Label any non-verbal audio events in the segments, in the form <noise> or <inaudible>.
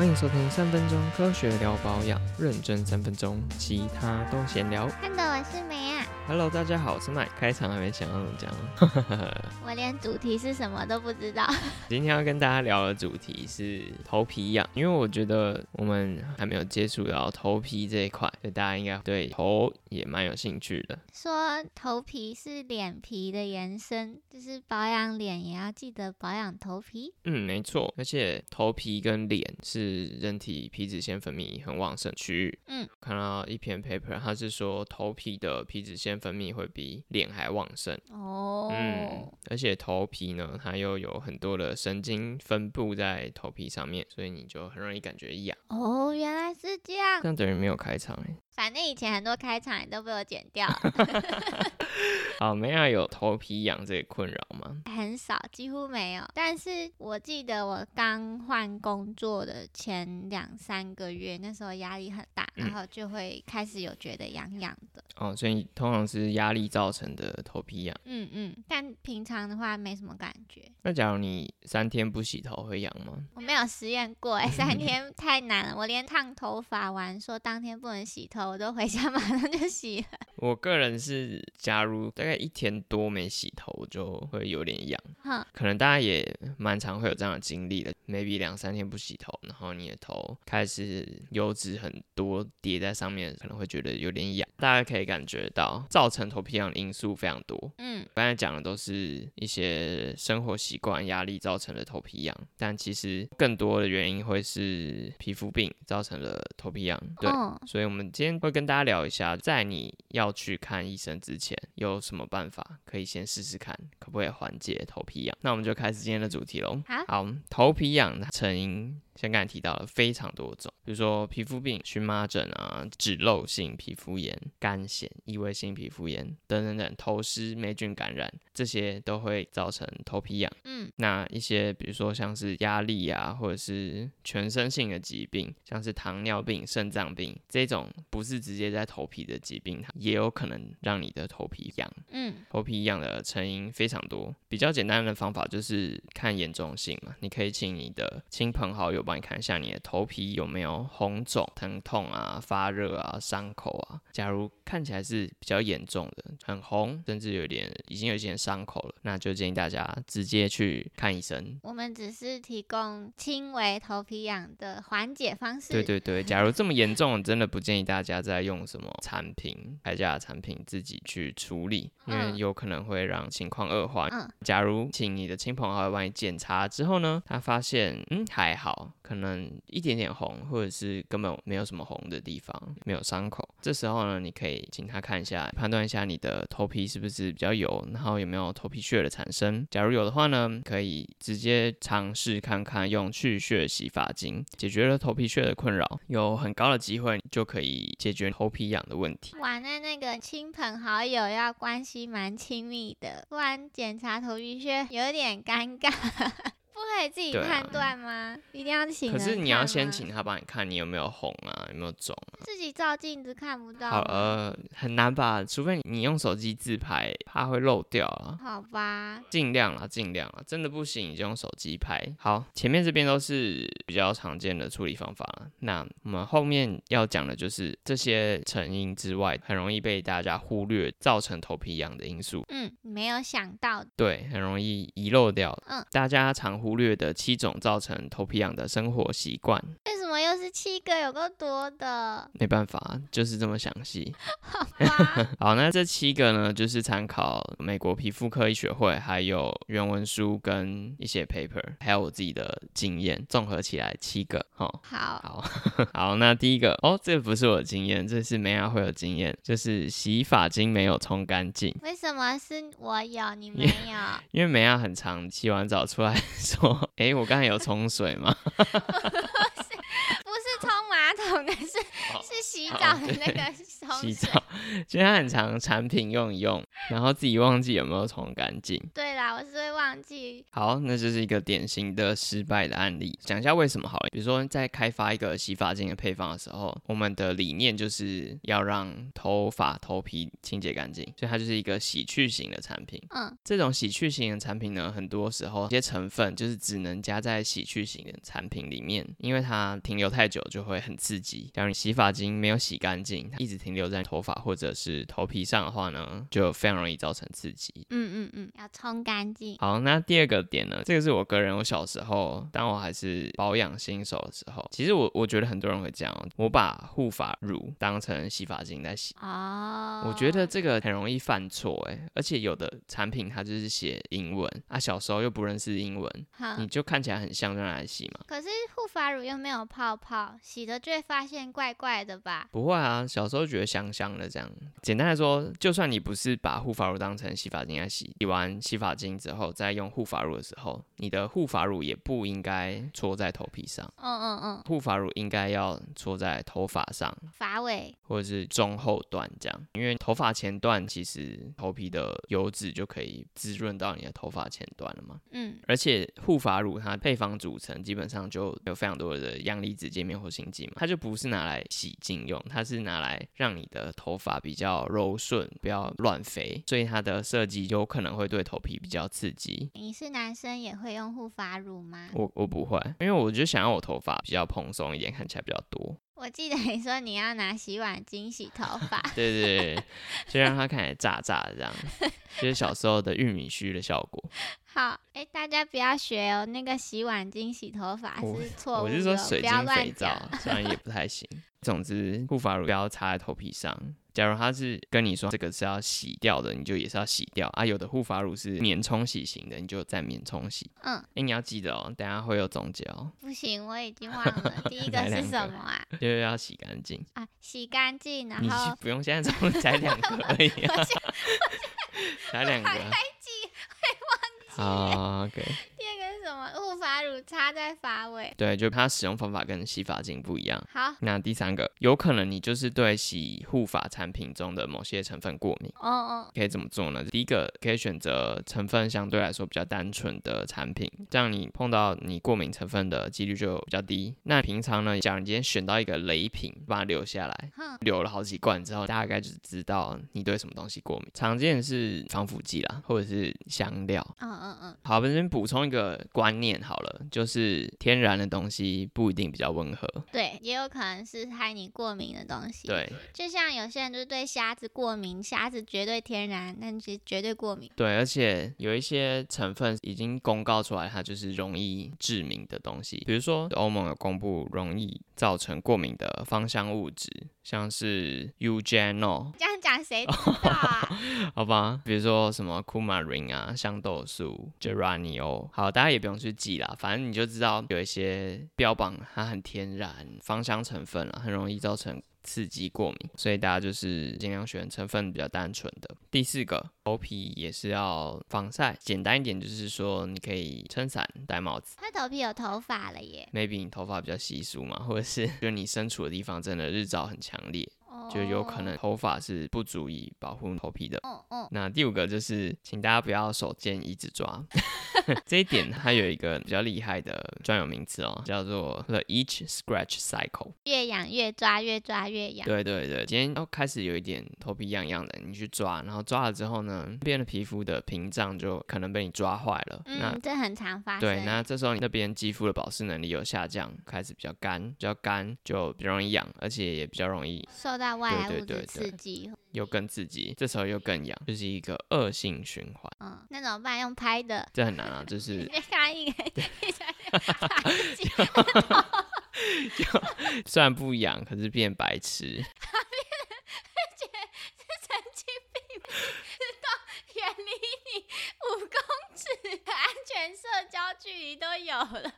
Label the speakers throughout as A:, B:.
A: 欢迎收听三分钟科学聊保养，认真三分钟，其他都闲聊。
B: 看的我是梅啊，
A: Hello，大家好，我是麦。开场还没想要怎么讲，<laughs>
B: 我连主题是什么都不知道。<laughs>
A: 今天要跟大家聊的主题是头皮痒，因为我觉得我们还没有接触到头皮这一块，所以大家应该对头也蛮有兴趣的。
B: 说头皮是脸皮的延伸，就是保养脸也要记得保养头皮。
A: 嗯，没错，而且头皮跟脸是人体皮脂腺分泌很旺盛区域。
B: 嗯，
A: 看到一篇 paper，它是说头皮的皮脂腺分泌会比脸还旺盛。
B: 哦，
A: 嗯，而且头皮呢，它又有很多的神经分布在头皮上面，所以你就很容易感觉痒。
B: 哦，原来是这样
A: 这。样等于没有开场哎。
B: 反正以前很多开场也都被我剪掉 <laughs> <laughs>
A: 好，梅亚有头皮痒这个困扰吗？
B: 很少，几乎没有。但是我记得我刚换工作的前两三个月，那时候压力很大，
A: 嗯
B: 然后就会开始有觉得痒痒的。
A: 哦，所以通常是压力造成的头皮痒。
B: 嗯嗯，但平常的话没什么感觉。
A: 那假如你三天不洗头会痒吗？
B: 我没有实验过哎、三天太难了。我连烫头发完说当天不能洗头，我都回家马上就洗了。<laughs>
A: 我个人是，假如大概一天多没洗头，就会有点痒。
B: 哼，
A: 可能大家也蛮常会有这样的经历的，maybe 两三天不洗头，然后你的头开始油脂很多叠在上面，可能会觉得有点痒。大家可以感觉到，造成头皮痒的因素非常多。
B: 嗯，
A: 刚才讲的都是一些生活习惯、压力造成的头皮痒，但其实更多的原因会是皮肤病造成了头皮痒。对，
B: 哦，
A: 所以，我们今天会跟大家聊一下，在你要去看医生之前，有什么办法可以先试试看，可不可以缓解头皮痒？那我们就开始今天的主题喽。
B: 好
A: 好，头皮痒的成因，像刚才提到了非常多种，比如说皮肤病、荨麻疹啊、脂漏性皮肤炎、干癣、异位性皮肤炎等等等，头虱、霉菌感染，这些都会造成头皮痒。
B: 嗯，
A: 那一些比如说像是压力啊，或者是全身性的疾病，像是糖尿病、肾脏病这种不是直接在头皮的疾病，它也有可能让你的头皮痒。
B: 嗯，
A: 头皮痒的成因非常多，比较简单的方法就是看严重性嘛。你可以请你的亲朋好友帮你看一下你的头皮有没有红肿、疼痛啊、发热啊、伤口啊。假如看起来是比较严重的，很红，甚至有点已经有一些伤口了，那就建议大家直接去看医生。
B: 我们只是提供轻微头皮痒的缓解方式。
A: 对对对，假如这么严重，真的不建议大家再用什么产品、开价的产品自己去处理，因为
B: 嗯
A: 有可能会让情况恶化。
B: 嗯
A: 假如请你的亲朋好友帮你检查之后呢，他发现嗯还好，可能一点点红，或者是根本没有什么红的地方，没有伤口，这时候呢，你可以请他看一下，判断一下你的头皮是不是比较油，然后有没有头皮屑的产生。假如有的话呢，可以直接尝试看看用去屑洗发精，解决了头皮屑的困扰，有很高的机会就可以解决头皮痒的问题。
B: 哇，那那个亲朋好友要关系蛮亲密的，不然检查头皮屑有点尴尬。不可以自己
A: 对啊
B: 判断吗？一定要请人
A: 可是你要
B: 看吗
A: 先请他帮你看你有没有红啊，有没有肿啊。
B: 自己照镜子看不到
A: 好
B: 吗。
A: 呃，很难吧？除非你用手机自拍，怕会漏掉啊。
B: 好吧，
A: 尽量啦，尽量啦，真的不行你就用手机拍。好，前面这边都是比较常见的处理方法啦，那我们后面要讲的就是这些成因之外，很容易被大家忽略造成头皮痒的因素。
B: 嗯，没有想到，
A: 对，很容易遗漏掉。
B: 嗯，
A: 大家常忽忽略的七种造成头皮痒的生活习惯，
B: 么又是七个？有够多的，
A: 没办法，就是这么详细。
B: 好？<laughs>
A: 好，那这七个呢，就是参考美国皮肤科医学会，还有原文书跟一些 paper，还有我自己的经验，综合起来七个。好，
B: 好，
A: 好，<laughs> 好，那第一个哦，这不是我的经验，这是梅亚会有经验，就是洗发精没有冲干净。
B: 为什么是我有你没有？
A: 因为梅亚很常洗完澡出来 <laughs> 说：“哎，我刚才有冲水吗
B: 马桶，的是
A: 哦
B: 是洗
A: 哦
B: 澡的那个冲。
A: 洗澡，就它很长产品用一用，然后自己忘记有没有冲干净。
B: 对啦，我是会忘记。
A: 好，那就是一个典型的失败的案例。讲一下为什么好了。比如说，在开发一个洗发精的配方的时候，我们的理念就是要让头发、头皮清洁干净，所以它就是一个洗去型的产品。
B: 嗯，
A: 这种洗去型的产品呢，很多时候一些成分就是只能加在洗去型的产品里面，因为它停留太久就会很刺激。假如你洗发精没有洗干净，它一直停留在头发或者是头皮上的话呢，就非常容易造成刺激。
B: 嗯嗯嗯，要冲干净。
A: 好，那第二个点呢，这个是我个人，我小时候当我还是保养新手的时候，其实我我觉得很多人会这样哦，我把护发乳当成洗发精在洗。
B: 哦，
A: 我觉得这个很容易犯错诶，而且有的产品它就是写英文啊，小时候又不认识英文，
B: 好
A: 你就看起来很像就拿来洗嘛。
B: 可是护发乳又没有泡泡，洗的就会发现怪怪的吧？
A: 不会啊，小时候觉得香香的这样。简单来说，就算你不是把护发乳当成洗发精来洗，洗完洗发精之后再用护发乳的时候，你的护发乳也不应该搓在头皮上，
B: 嗯嗯嗯，
A: 护发乳应该要搓在头发上
B: 发尾。
A: 或者是中后段这样，因为头发前段其实头皮的油脂就可以滋润到你的头发前段了嘛。
B: 嗯
A: 而且护发乳它配方组成基本上就有非常多的阳离子界面活性剂嘛，它就不是拿来洗净用，它是拿来让你的头发比较柔顺，不要乱飞，所以它的设计有可能会对头皮比较刺激。
B: 你是男生也会用护发乳吗？
A: 我我不会，因为我就想要我头发比较蓬松一点，看起来比较多。
B: 我记得你说你要拿洗碗巾洗头发。<laughs>
A: 对对对，就让它看起来炸炸的这样，就是小时候的玉米须的效果。<laughs>
B: 好，哎，大家不要学哦，那个洗碗巾洗头发是错误
A: 我
B: 的，
A: 是说水晶肥。皂，虽然也不太行。<laughs> 总之，护发乳不要擦在头皮上。假如他是跟你说这个是要洗掉的，你就也是要洗掉啊。有的护发乳是免冲洗型的，你就再免冲洗。
B: 嗯，
A: 哎、你要记得哦，等下会有总结哦，
B: 不行，我已经忘了。第一个 <laughs> 是什么啊？
A: 就是要洗干净。
B: 啊，洗干净，然
A: 你
B: 后
A: 不用现在冲，才两个而已、啊，才两个。
B: 记。
A: 好，OK。
B: 第二个是什么？护发乳插在发尾。
A: 对，就它使用方法跟洗发精不一样。
B: 好，
A: 那第三个，有可能你就是对洗护发产品中的某些成分过敏，
B: 哦哦，
A: 可以怎么做呢？第一个，可以选择成分相对来说比较单纯的产品，这样你碰到你过敏成分的几率就比较低。那平常呢，假如你今天选到一个雷品，把它留下来，
B: 哼，
A: 留了好几罐之后，大概就知道你对什么东西过敏。常见是防腐剂啦，或者是香料。
B: 嗯嗯嗯，
A: 好，我们先补充一个观念好了，就是天然的东西不一定比较温和。
B: 对，也有可能是害你过敏的东西。，
A: 对
B: 就像有些人就是对虾子过敏，虾子绝对天然，但其实绝对过敏。
A: 对，而且有一些成分已经公告出来，它就是容易致敏的东西。比如说，欧盟有公布容易造成过敏的芳香物质，像是 Eugenol，
B: 这样讲谁知道啊？<laughs>
A: 好吧，比如说什么 coumarin 啊、香豆素、geraniol，好，大家也不用去记啦，反正你就知道有一些标榜它很天然芳香成分啊，很容易造成刺激过敏，所以大家就是尽量选成分比较单纯的。第四个，头皮也是要防晒，简单一点就是说你可以撑伞、戴帽子。
B: 他头皮有头发了耶
A: ，maybe 你头发比较稀疏嘛，或者是 <laughs> 就你身处的地方真的日照很强烈，就有可能头发是不足以保护头皮的。
B: 哦。哦哦，
A: 那第五个就是，请大家不要手贱一直抓，<laughs> 这一点它有一个比较厉害的专有名词哦，叫做 the itch scratch cycle。
B: 越痒越抓，越抓越痒。
A: 对对对，今天要开始有一点头皮痒痒的，你去抓，然后抓了之后呢，那边的皮肤的屏障就可能被你抓坏了。那
B: 嗯，这很常发生。
A: 对，那这时候你那边肌肤的保湿能力有下降，开始比较干，比较干就比较容易痒，而且也比较容易
B: 受到外来物质
A: 对对对
B: 刺激，
A: 又更刺激，这时候又更痒，就是一个恶性循环。
B: 嗯，那怎么办？用拍的。
A: 这很难啊，就 <laughs> 是
B: 你一个 <laughs> <laughs>
A: 虽然不痒，可是变白痴。
B: 神经病，知道远离你五公尺的安全社交距离都有了。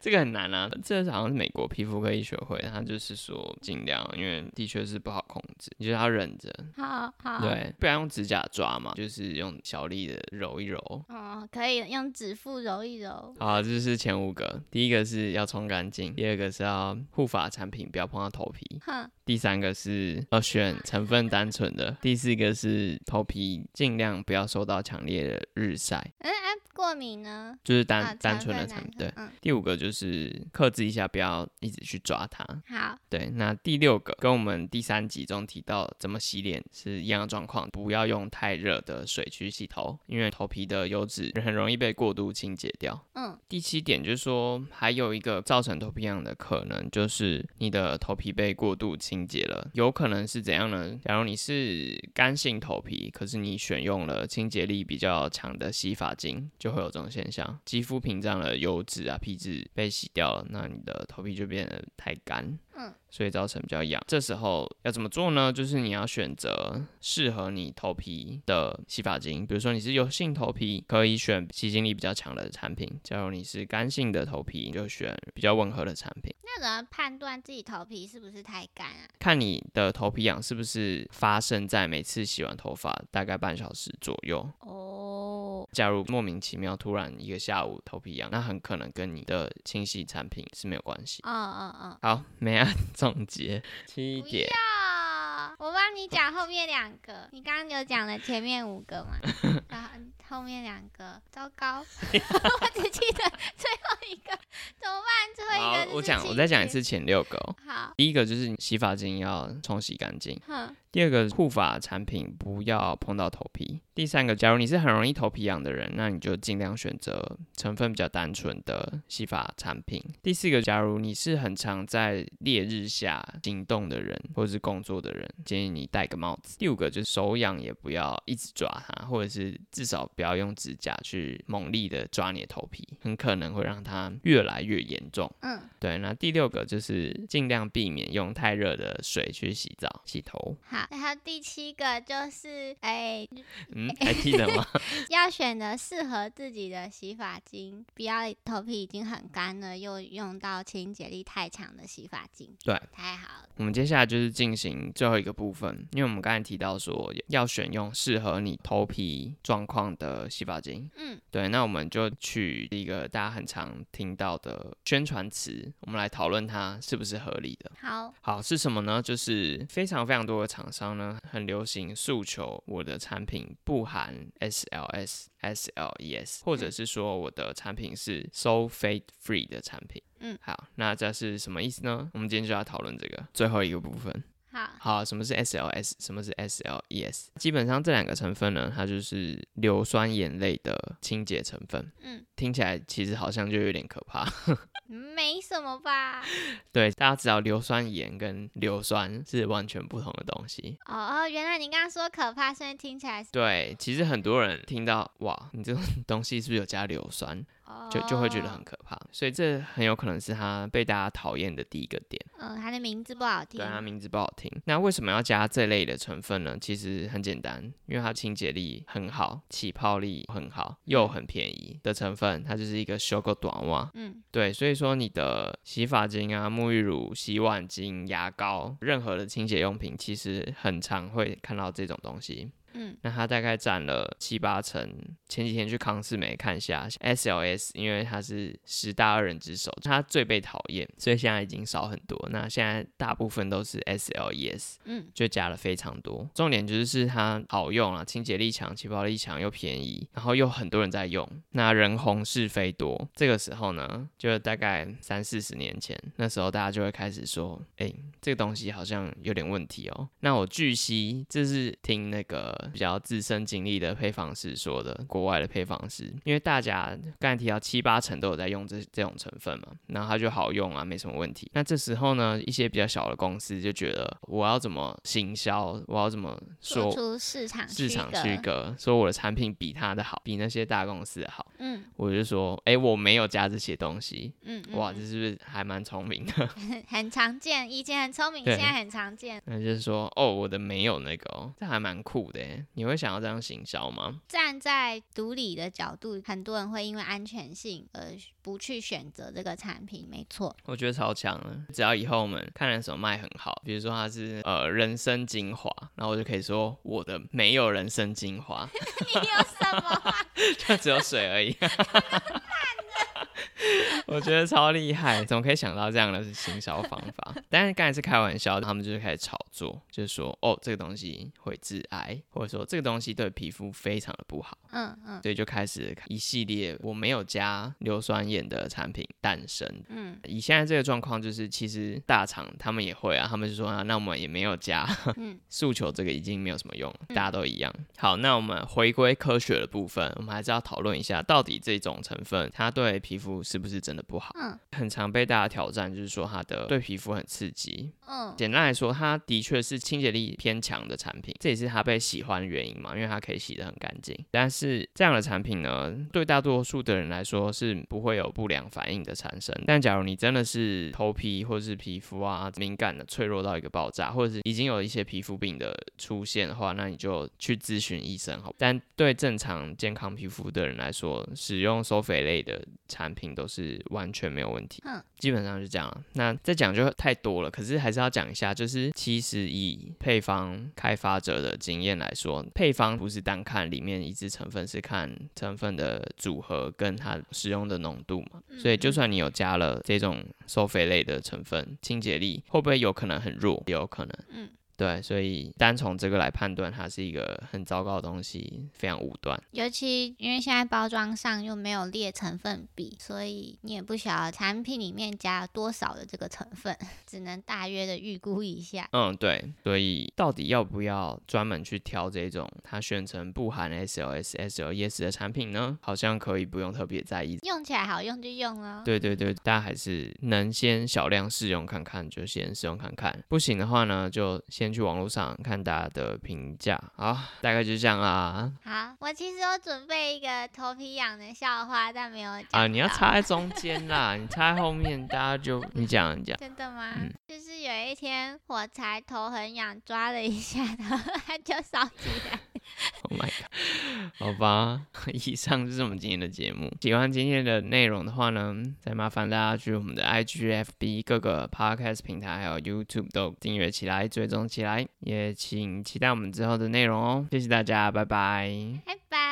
A: 这个很难啊，这好像是美国皮肤科医学会，他就是说尽量，因为的确是不好控制，你就是要忍着，
B: 好好，，
A: 对，不然用指甲抓嘛，就是用小力的揉一揉。
B: 哦，可以用指腹揉一揉。
A: 好，这是前五个，第一个是要冲干净，第二个是要护发产品不要碰到头皮，
B: 哼，
A: 第三个是要选成分单纯的，第四个是头皮尽量不要受到强烈的日晒，
B: 嗯，啊，过敏呢？
A: 就是单、
B: 啊，
A: 单纯的产品。对，
B: 嗯，
A: 第五个就是克制一下，不要一直去抓它。
B: 好，
A: 对，那第六个跟我们第三集中提到怎么洗脸是一样的状况，不要用太热的水去洗头，因为头皮的油脂很容易被过度清洁掉。
B: 嗯，
A: 第七点就是说，还有一个造成头皮痒的可能，就是你的头皮被过度清洁了，有可能是怎样呢？假如你是干性头皮，可是你选用了清洁力比较强的洗发精，就会有这种现象，肌肤屏障的油脂啊、皮脂被洗掉了，那你的头皮就变得太干。
B: 嗯，
A: 所以造成比较痒。这时候要怎么做呢？就是你要选择适合你头皮的洗发精，比如说你是油性头皮，可以选吸精力比较强的产品；假如你是干性的头皮，就选比较温和的产品。
B: 那怎么判断自己头皮是不是太干啊？
A: 看你的头皮痒是不是发生在每次洗完头发大概半小时左右。
B: 哦，
A: 假如莫名其妙突然一个下午头皮痒，那很可能跟你的清洗产品是没有关系。
B: 嗯嗯嗯，
A: 好，没按 <laughs> 总结七
B: 不
A: 点。
B: 要，我帮你讲后面两个，你刚刚有讲了前面五个嘛，<laughs> 然后后面两个，糟糕，<laughs> 我只记得最后一个，怎么办？最后一个，
A: 我讲，我再讲一。次前六个哦。
B: 好，
A: 第一个就是洗发精要冲洗干净，
B: 哼，
A: 第二个护发产品不要碰到头皮，第三个，假如你是很容易头皮痒的人，那你就尽量选择成分比较单纯的洗发产品。第四个，假如你是很常在烈日下行动的人或者是工作的人，建议你戴个帽子。第五个就是手痒也不要一直抓它，或者是至少不要用指甲去猛力的抓你的头皮，很可能会让它越来越严重。
B: 嗯，
A: 对，那第六个就是尽量避免用太热的水去洗澡、洗头。
B: 好，然后第七个就是，哎、<laughs>
A: 嗯，还记得吗？<laughs>
B: 要选择适合自己的洗发精，不要头皮已经很干了，又用到清洁力太强的洗发精。
A: 对，
B: 太好了。
A: 我们接下来就是进行最后一个部分，因为我们刚才提到说要选用适合你头皮状况的洗发精。
B: 嗯，
A: 对，那我们就取一个大家很常听到的宣传词，我们来讨论它是不是合理的。
B: 好，
A: 好是什么呢？就是非常非常多的厂商呢，很流行诉求我的产品不含 SLS、SLES，或者是说我的产品是 sulfate free 的产品。
B: 嗯，
A: 好，那这是什么意思呢？我们今天就要讨论这个最后一个部分。
B: 好，
A: 好，什么是 SLS？什么是 SLES？基本上这两个成分呢，它就是硫酸盐类的清洁成分。
B: 嗯，
A: 听起来其实好像就有点可怕。<laughs>
B: 没什么吧？
A: 对，大家知道硫酸盐跟硫酸是完全不同的东西。
B: 哦哦，原来你刚刚说可怕，所以听起来是
A: 对，其实很多人听到哇，你这种东西是不是有加硫酸，就就会觉得很
B: 哦
A: 可怕。所以这很有可能是他被大家讨厌的第一个点。
B: 嗯，他的名字不好听
A: 对，。它名字不好听。那为什么要加这类的成分呢？其实很简单，因为它清洁力很好，起泡力很好，又很便宜的成分，它就是一个修个短袜。
B: 嗯，
A: 对，所以说你的洗发精啊、沐浴乳、洗碗巾、牙膏，任何的清洁用品，其实很常会看到这种东西。
B: 嗯，
A: 那它大概占了七八成。前几天去康士美看一下 SLS，因为它是十大恶人之首，它最被讨厌，所以现在已经少很多。那现在大部分都是 SLES，
B: 嗯，
A: 就加了非常多。重点就是是它好用啊，清洁力强、起泡力强又便宜，然后又很多人在用，那人红是非多。这个时候呢，就大概三四十年前，那时候大家就会开始说，哎、这个东西好像有点问题哦。那我据悉，这是听那个比较自身经历的配方师说的，国外的配方师，因为大家刚才提到七八成都有在用这这种成分嘛，然后它就好用啊，没什么问题。那这时候呢，一些比较小的公司就觉得，我要怎么行销，我要怎么说
B: 出市场
A: 市场区
B: 隔。
A: 说我的产品比他的好，比那些大公司好，
B: 嗯
A: 我就说，哎、我没有加这些东西。
B: 嗯，嗯
A: 哇，
B: 嗯
A: 这是不是还蛮聪明的？<laughs>
B: 很很常见，以前很聪明，现在很常见。
A: 那就是说，哦，我的没有那个哦，这还蛮酷的你会想要这样行销吗？
B: 站在独理的角度，很多人会因为安全性而不去选择这个产品，没错。
A: 我觉得超强了，只要以后我们看了什么卖很好，比如说它是呃人参精华，然后我就可以说我的没有人参精华，<laughs>
B: 你有什么？<laughs>
A: 就只有水而已。<laughs> <laughs> 我觉得超厉害，怎么可以想到这样的行销方法？<laughs> 但是刚才是开玩笑，他们就是开始炒作，就是说哦，这个东西会致癌，或者说这个东西对皮肤非常的不好，
B: 嗯嗯
A: 所以就开始一系列我没有加硫酸盐的产品诞生。
B: 嗯，
A: 以现在这个状况，就是其实大厂他们也会啊，他们就说啊，那我们也没有加，
B: 嗯 <laughs>
A: 诉求这个已经没有什么用，
B: 嗯
A: 大家都一样。好，那我们回归科学的部分，我们还是要讨论一下，到底这种成分它对皮肤是不是真的不好？
B: 嗯
A: 很常被大家挑战，就是说它的对皮肤很刺激。
B: 嗯
A: 简单来说，它的确是清洁力偏强的产品，这也是它被喜欢的原因嘛，因为它可以洗得很干净。但是这样的产品呢，对大多数的人来说是不会有不良反应的产生。但假如你真的是头皮或者是皮肤啊敏感的、脆弱到一个爆炸，或者是已经有一些皮肤病的出现的话，那你就去咨询医生好。但对正常健康皮肤的人来说，使用收肥类的产品都是完全没有问题。
B: 嗯，
A: 基本上是这样了。那再讲就太多了，可是还是要讲一下，就是其实以配方开发者的经验来说，配方不是单看里面一支成分，是看成分的组合跟它使用的浓度嘛。
B: 嗯
A: 所以就算你有加了这种收肥类的成分，清洁力会不会有可能很弱？也有可能。
B: 嗯。
A: 对，所以单从这个来判断，它是一个很糟糕的东西，非常武断。
B: 尤其因为现在包装上又没有列成分比，所以你也不晓得产品里面加了多少的这个成分，<laughs> 只能大约的预估一下。
A: 嗯，对，所以到底要不要专门去挑这种它宣称不含 SLS、SLES 的产品呢？好像可以不用特别在意。
B: 用起来好用就用了。
A: 对对对，大家还是能先小量试用看看，就先试用看看。不行的话呢，就先去网络上看大家的评价。好，大概就是这样啦。
B: 好，我其实有准备一个头皮痒的笑话，但没有讲
A: 啊，你要插在 <laughs> 中间啦，你插在后面，大家就你 <laughs> 讲你讲。
B: 真的吗？
A: 嗯
B: 就是有一天火柴头很痒，抓了一下，然后它就烧起来。
A: Oh my god！好吧，<laughs> 以上就是我们今天的节目。喜欢今天的内容的话呢，再麻烦大家去我们的 IG、FB 各个 Podcast 平台还有 YouTube 都订阅起来、追踪起来，也请期待我们之后的内容哦。谢谢大家，拜拜。
B: 拜拜。